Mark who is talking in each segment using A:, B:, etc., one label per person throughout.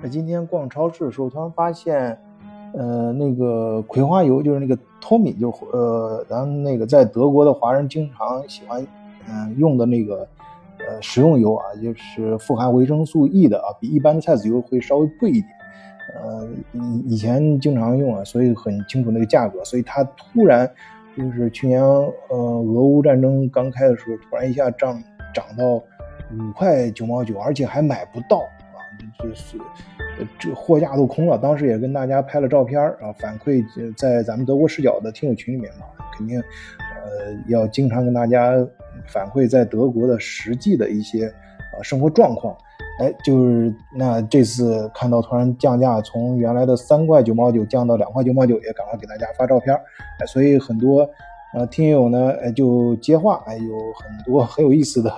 A: 那今天逛超市的时候，突然发现，呃，那个葵花油就是那个托米，就呃，咱们那个在德国的华人经常喜欢嗯用的那个呃食用油啊，就是富含维生素 E 的啊，比一般的菜籽油会稍微贵一点。呃，以以前经常用啊，所以很清楚那个价格。所以它突然就是去年呃俄乌战争刚开的时候，突然一下涨涨到五块九毛九，而且还买不到。就是，这货架都空了。当时也跟大家拍了照片啊，反馈在咱们德国视角的听友群里面嘛，肯定，呃，要经常跟大家反馈在德国的实际的一些呃生活状况。哎，就是那这次看到突然降价，从原来的三块九毛九降到两块九毛九，也赶快给大家发照片。哎，所以很多。呃，听友呢，呃，就接话，哎，有很多很有意思的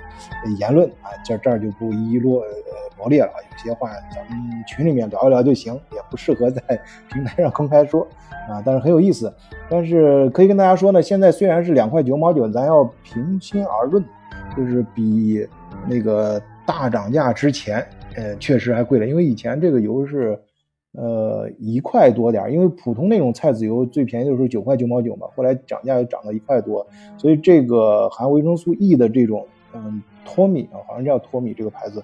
A: 言论啊，这这儿就不一一罗罗列了有些话咱们群里面聊一聊就行，也不适合在平台上公开说啊，但是很有意思。但是可以跟大家说呢，现在虽然是两块九毛九，咱要平心而论，就是比那个大涨价之前，呃，确实还贵了，因为以前这个油是。呃，一块多点因为普通那种菜籽油最便宜的时候九块九毛九嘛，后来涨价又涨到一块多，所以这个含维生素 E 的这种，嗯，托米啊，好像叫托米这个牌子，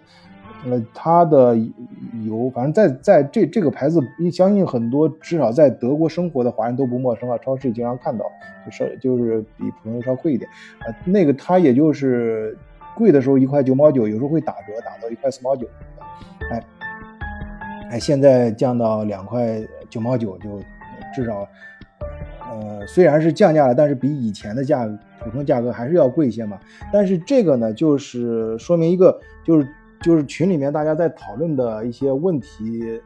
A: 呃，它的油，反正在在这这个牌子，相信很多至少在德国生活的华人都不陌生啊，超市经常看到，就是就是比普通油稍贵一点啊，那个它也就是贵的时候一块九毛九，有时候会打折打到一块四毛九，哎。哎，现在降到两块九毛九，就至少，呃，虽然是降价了，但是比以前的价普通价格还是要贵一些嘛。但是这个呢，就是说明一个，就是就是群里面大家在讨论的一些问题。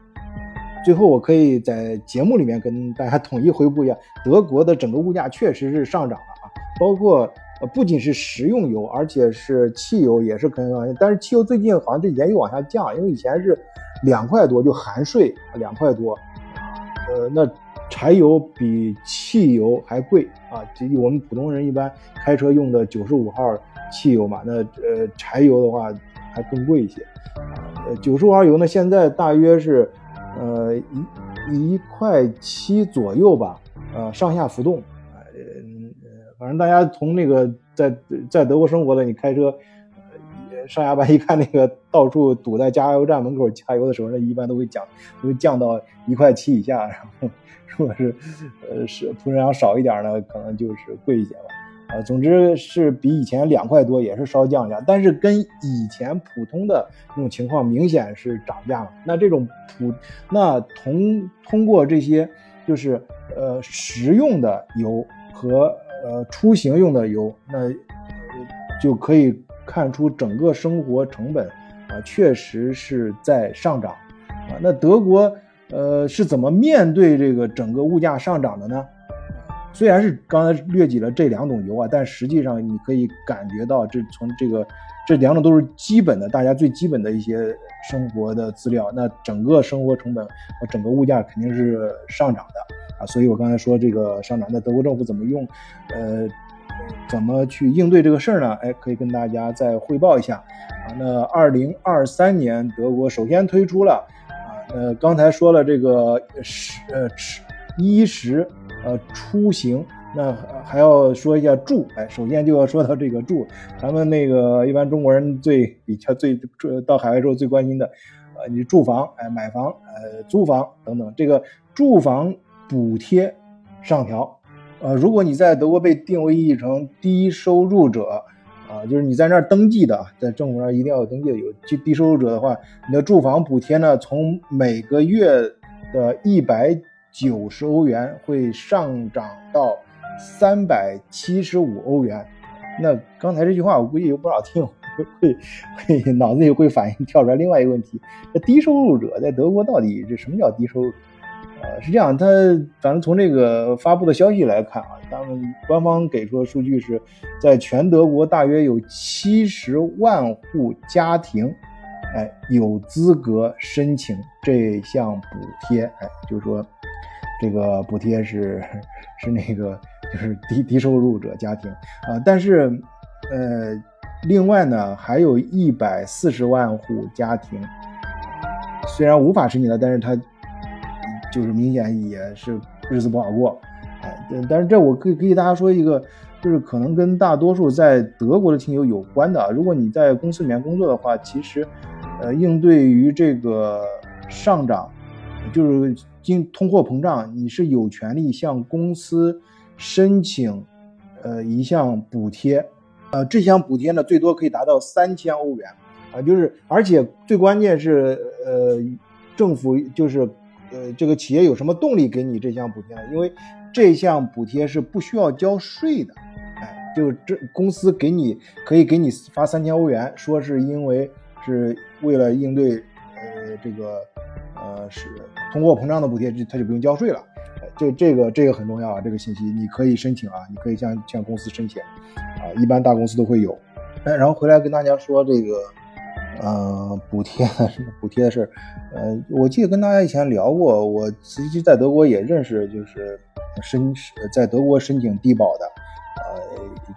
A: 最后我可以在节目里面跟大家统一回复一下，德国的整个物价确实是上涨了啊，包括呃不仅是食用油，而且是汽油也是可能，但是汽油最近好像这几年又往下降，因为以前是。两块多就含税，两块多，呃，那柴油比汽油还贵啊！这我们普通人一般开车用的九十五号汽油嘛，那呃柴油的话还更贵一些。呃，九十五号油呢，现在大约是呃一一块七左右吧，呃上下浮动。呃，反正大家从那个在在德国生活的，你开车。呃上下班一看那个到处堵在加油站门口加油的时候，那一般都会降，都会降到一块七以下。然后如果是呃是普通量少一点呢，可能就是贵一些吧。呃，总之是比以前两块多，也是稍降价，但是跟以前普通的那种情况明显是涨价了。那这种普那同通过这些就是呃食用的油和呃出行用的油，那就可以。看出整个生活成本啊，确实是在上涨啊。那德国呃是怎么面对这个整个物价上涨的呢？虽然是刚才略举了这两种油啊，但实际上你可以感觉到，这从这个这两种都是基本的，大家最基本的一些生活的资料。那整个生活成本和整个物价肯定是上涨的啊。所以我刚才说这个上涨，那德国政府怎么用？呃。怎么去应对这个事儿呢？哎，可以跟大家再汇报一下啊。那二零二三年，德国首先推出了啊，呃，刚才说了这个食呃吃衣食呃出行，那还要说一下住。哎，首先就要说到这个住，咱们那个一般中国人最比较最到海外之后最关心的，呃，你住房，哎，买房，呃，租房等等，这个住房补贴上调。呃，如果你在德国被定位成低收入者，啊，就是你在那儿登记的，在政府那儿一定要有登记的，有低低收入者的话，你的住房补贴呢，从每个月的一百九十欧元会上涨到三百七十五欧元。那刚才这句话，我估计有不少听友会会脑子里会反应跳出来另外一个问题：那低收入者在德国到底这什么叫低收入？呃，是这样，他反正从这个发布的消息来看啊，他们官方给出的数据是，在全德国大约有七十万户家庭，哎，有资格申请这项补贴，哎，就是说，这个补贴是是那个就是低低收入者家庭啊，但是，呃，另外呢，还有一百四十万户家庭。虽然无法申请了，但是他就是明显也是日子不好过。哎，但是这我可以给大家说一个，就是可能跟大多数在德国的听友有关的。如果你在公司里面工作的话，其实，呃，应对于这个上涨，就是经通货膨胀，你是有权利向公司申请，呃，一项补贴。呃，这项补贴呢，最多可以达到三千欧元，啊，就是而且最关键是，呃，政府就是，呃，这个企业有什么动力给你这项补贴呢？因为这项补贴是不需要交税的，哎，就这公司给你可以给你发三千欧元，说是因为是为了应对，呃，这个，是通货膨胀的补贴，他就不用交税了。这这个这个很重要啊，这个信息你可以申请啊，你可以向向公司申请，啊，一般大公司都会有。哎，然后回来跟大家说这个，呃，补贴什么补贴的事呃，我记得跟大家以前聊过，我实际在德国也认识，就是申在德国申请低保的。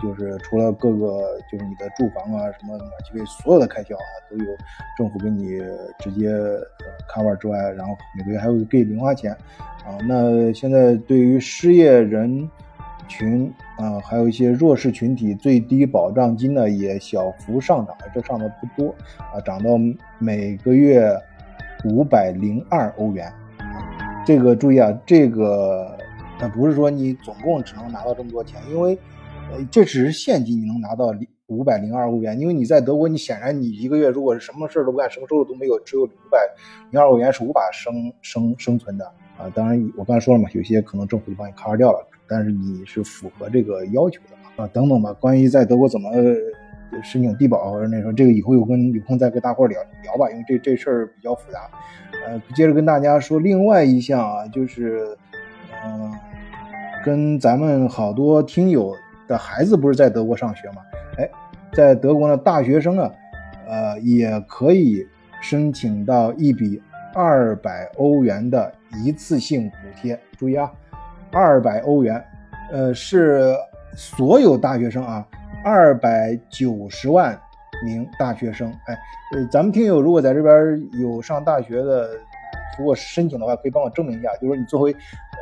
A: 就是除了各个，就是你的住房啊，什么暖气费，所有的开销啊，都有政府给你直接 cover 之外，然后每个月还会给零花钱，啊，那现在对于失业人群啊，还有一些弱势群体，最低保障金呢也小幅上涨，这上的不多啊，涨到每个月五百零二欧元，这个注意啊，这个但不是说你总共只能拿到这么多钱，因为。呃，这只是现金，你能拿到五百零二欧元，因为你在德国，你显然你一个月如果是什么事都不干，什么收入都没有，只有五百零二欧元是无法生生生存的啊。当然，我刚才说了嘛，有些可能政府就帮你 cover 掉了，但是你是符合这个要求的啊。等等吧，关于在德国怎么申请低保或者那时候，这个以后有跟有空再跟大伙聊聊吧，因为这这事儿比较复杂。呃，接着跟大家说另外一项啊，就是嗯，跟咱们好多听友。的孩子不是在德国上学吗？哎，在德国呢，大学生啊，呃，也可以申请到一笔二百欧元的一次性补贴。注意啊，二百欧元，呃，是所有大学生啊，二百九十万名大学生。哎，呃，咱们听友如果在这边有上大学的，如果申请的话，可以帮我证明一下，就是说你作为，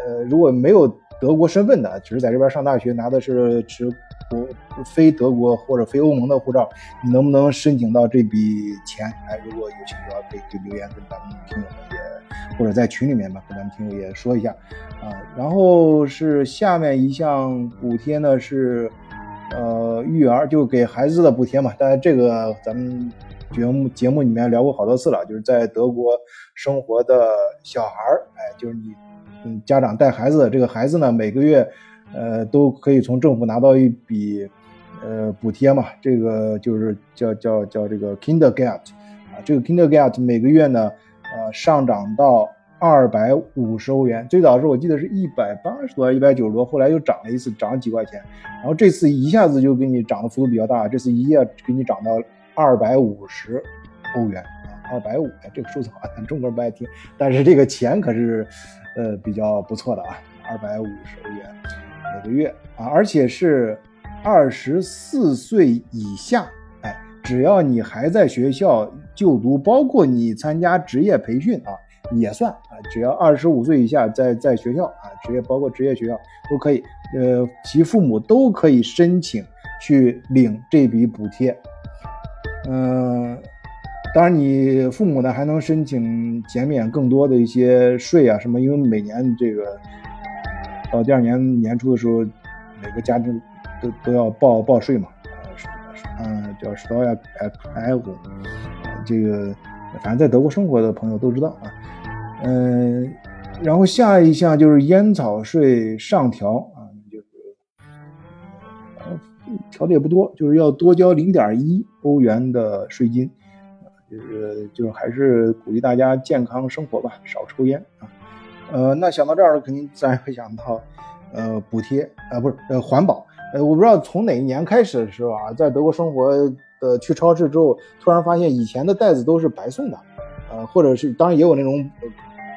A: 呃，如果没有。德国身份的，只是在这边上大学，拿的是持国非德国或者非欧盟的护照，你能不能申请到这笔钱？哎，如果有兴趣的话，可以可以留言跟咱们听友们也，或者在群里面吧，跟咱们听友也说一下啊。然后是下面一项补贴呢，是呃育儿，就给孩子的补贴嘛。当然这个咱们节目节目里面聊过好多次了，就是在德国生活的小孩儿，哎，就是你。嗯，家长带孩子，这个孩子呢，每个月，呃，都可以从政府拿到一笔，呃，补贴嘛。这个就是叫叫叫这个 Kindergeld，啊，这个 Kindergeld 每个月呢，呃，上涨到二百五十欧元。最早的时候我记得是一百八十多，一百九十多，后来又涨了一次，涨了几块钱。然后这次一下子就给你涨的幅度比较大，这次一夜给你涨到二百五十欧元啊，二百五，这个数字好像中国人不爱听，但是这个钱可是。呃，比较不错的啊，二百五十欧元每个月啊，而且是二十四岁以下，哎，只要你还在学校就读，包括你参加职业培训啊，也算啊，只要二十五岁以下在在学校啊，职业包括职业学校都可以，呃，其父母都可以申请去领这笔补贴，嗯。当然，你父母呢还能申请减免更多的一些税啊什么，因为每年这个到第二年年初的时候，每个家庭都都要报报税嘛，啊，叫 Steuer e 这个反正在德国生活的朋友都知道啊，嗯，然后下一项就是烟草税上调啊，就是调的也不多，就是要多交零点一欧元的税金。就是就是还是鼓励大家健康生活吧，少抽烟啊。呃，那想到这儿了，肯定自然会想到，呃，补贴啊，不是呃环保。呃，我不知道从哪一年开始的时候啊，在德国生活的去超市之后，突然发现以前的袋子都是白送的，呃，或者是当然也有那种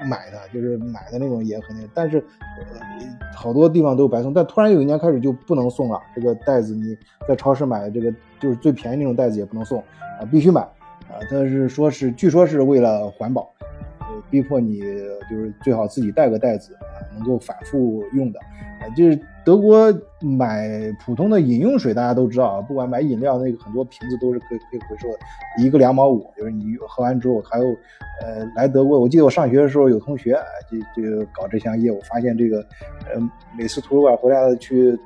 A: 买的，就是买的那种也很那，但是好多地方都白送。但突然有一年开始就不能送了，这个袋子你在超市买的这个就是最便宜那种袋子也不能送啊，必须买。啊，他是说是，据说是为了环保，呃逼迫你就是最好自己带个袋子啊，能够反复用的。啊，就是德国买普通的饮用水，大家都知道啊，不管买饮料，那个很多瓶子都是可以可以回收的，一个两毛五，就是你喝完之后还有，呃，来德国，我记得我上学的时候有同学啊，就就搞这项业务，发现这个，呃，每次图书馆回来去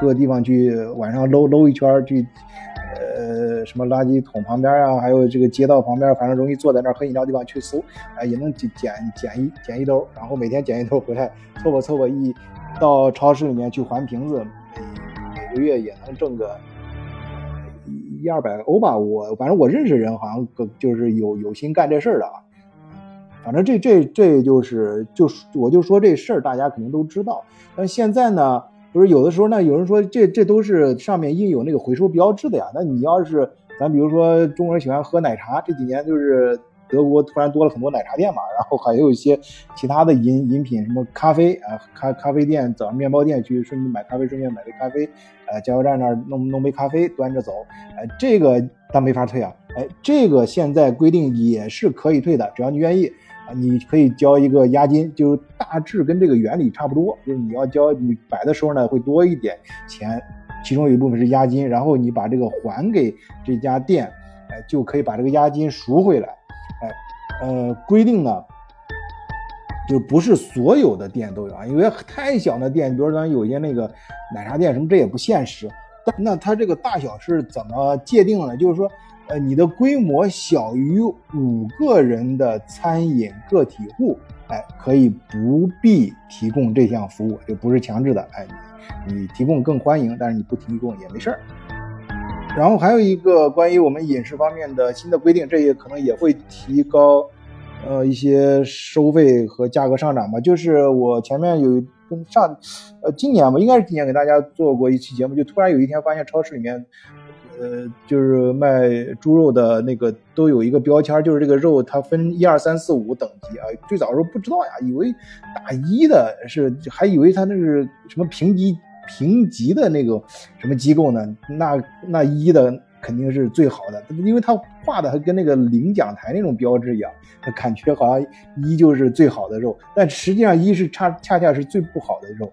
A: 各个地方去晚上搂搂一圈去。呃，什么垃圾桶旁边啊，还有这个街道旁边，反正容易坐在那儿喝饮料地方去搜，哎，也能捡捡捡一捡一兜，然后每天捡一兜回来凑合凑合一到超市里面去还瓶子，每每个月也能挣个一二百欧吧。我反正我认识人好像就是有有心干这事儿的啊。反正这这这就是就是我就说这事儿大家肯定都知道，但现在呢。就是有的时候呢，有人说这这都是上面印有那个回收标志的呀。那你要是咱比如说中国人喜欢喝奶茶，这几年就是德国突然多了很多奶茶店嘛，然后还有一些其他的饮饮品，什么咖啡啊，咖咖啡店、早上面包店去顺便买咖啡，顺便买杯咖啡，呃，加油站那儿弄弄杯咖啡端着走，哎，这个他没法退啊，哎，这个现在规定也是可以退的，只要你愿意。你可以交一个押金，就大致跟这个原理差不多，就是你要交你摆的时候呢会多一点钱，其中有一部分是押金，然后你把这个还给这家店，哎，就可以把这个押金赎回来，哎，呃，规定呢，就不是所有的店都有啊，因为太小的店，比如咱有些那个奶茶店什么，这也不现实。那它这个大小是怎么界定呢？就是说。呃，你的规模小于五个人的餐饮个体户，哎，可以不必提供这项服务，就不是强制的。哎，你你提供更欢迎，但是你不提供也没事儿。然后还有一个关于我们饮食方面的新的规定，这也可能也会提高，呃，一些收费和价格上涨吧。就是我前面有跟上，呃，今年吧，应该是今年给大家做过一期节目，就突然有一天发现超市里面。呃，就是卖猪肉的那个都有一个标签，就是这个肉它分一二三四五等级啊。最早的时候不知道呀，以为打一的是，还以为它那是什么评级评级的那个什么机构呢？那那一的肯定是最好的，因为它画的还跟那个领奖台那种标志一样，感觉好像一就是最好的肉，但实际上一是恰恰恰是最不好的肉。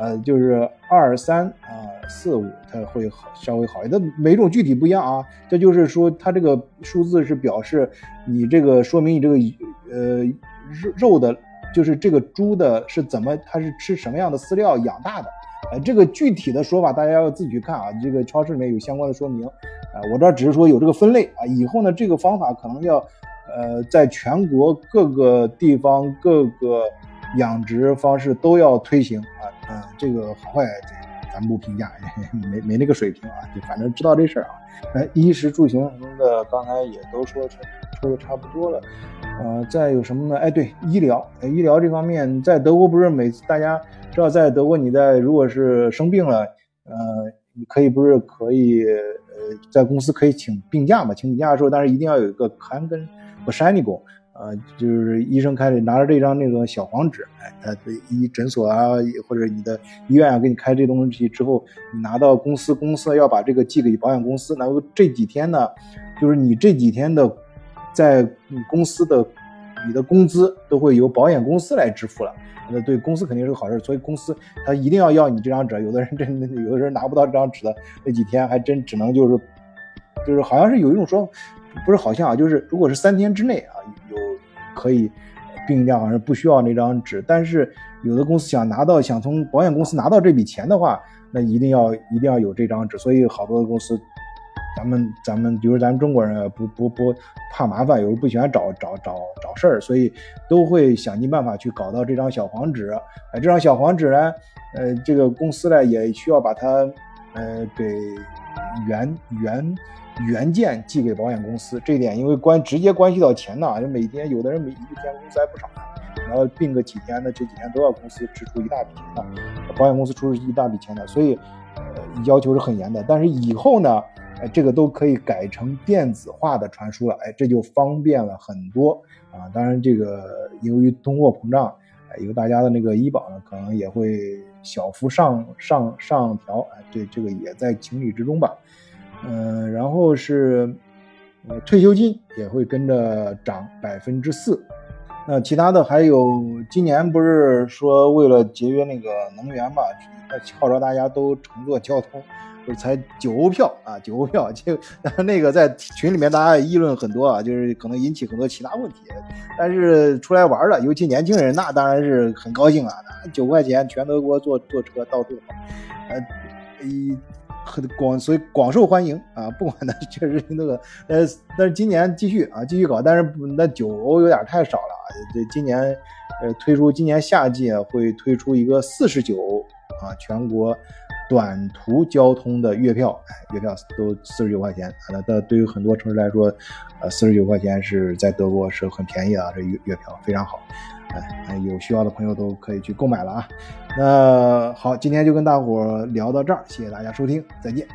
A: 呃，就是二三啊四五，它会好稍微好一点。它每种具体不一样啊。这就是说，它这个数字是表示你这个说明你这个呃肉肉的，就是这个猪的是怎么，它是吃什么样的饲料养大的。呃，这个具体的说法大家要自己去看啊。这个超市里面有相关的说明啊。我这只是说有这个分类啊。以后呢，这个方法可能要呃在全国各个地方各个。养殖方式都要推行啊，嗯，这个好坏咱不评价，没没那个水平啊，就反正知道这事儿啊。哎，衣食住行什么的，刚才也都说说的差不多了，呃，再有什么呢？哎，对，医疗，医疗这方面，在德国不是每次大家知道，在德国你在如果是生病了，呃，你可以不是可以呃在公司可以请病假嘛？请病假的时候，但是一定要有一个看跟和山里工。呃，就是医生开的，拿着这张那个小黄纸，哎，他医诊所啊，或者你的医院啊，给你开这东西之后，你拿到公司，公司要把这个寄给保险公司，然后这几天呢，就是你这几天的，在公司的你的工资都会由保险公司来支付了，那对公司肯定是个好事，所以公司他一定要要你这张纸，有的人真，有的人拿不到这张纸的那几天，还真只能就是，就是好像是有一种说，不是好像啊，就是如果是三天之内啊有。可以，病假好像不需要那张纸，但是有的公司想拿到，想从保险公司拿到这笔钱的话，那一定要一定要有这张纸。所以好多公司，咱们咱们比如咱中国人不不不怕麻烦，有时候不喜欢找找找找事儿，所以都会想尽办法去搞到这张小黄纸。哎，这张小黄纸呢，呃，这个公司呢也需要把它呃给原原。原件寄给保险公司，这一点因为关直接关系到钱呢，就每天有的人每一天工资还不少呢，然后病个几天呢，这几天都要公司支出一大笔钱的，保险公司出一大笔钱的，所以呃要求是很严的。但是以后呢，哎这个都可以改成电子化的传输了，哎这就方便了很多啊。当然这个由于通货膨胀，哎由大家的那个医保呢可能也会小幅上上上调，哎这这个也在情理之中吧。嗯，然后是，呃，退休金也会跟着涨百分之四。那其他的还有，今年不是说为了节约那个能源嘛，号召大家都乘坐交通，不是才九欧票啊，九欧票就那个在群里面大家议论很多啊，就是可能引起很多其他问题。但是出来玩的，尤其年轻人，那当然是很高兴啊，九块钱全德国坐坐车到处跑，呃，一。很 广，所以广受欢迎啊！不管它确实那个，呃，但是今年继续啊，继续搞，但是那九欧有点太少了啊！这今年，呃，推出今年夏季会推出一个四十九啊，全国短途交通的月票，月票都四十九块钱！那那对于很多城市来说，呃，四十九块钱是在德国是很便宜的，这月月票非常好。哎，有需要的朋友都可以去购买了啊。那好，今天就跟大伙聊到这儿，谢谢大家收听，再见。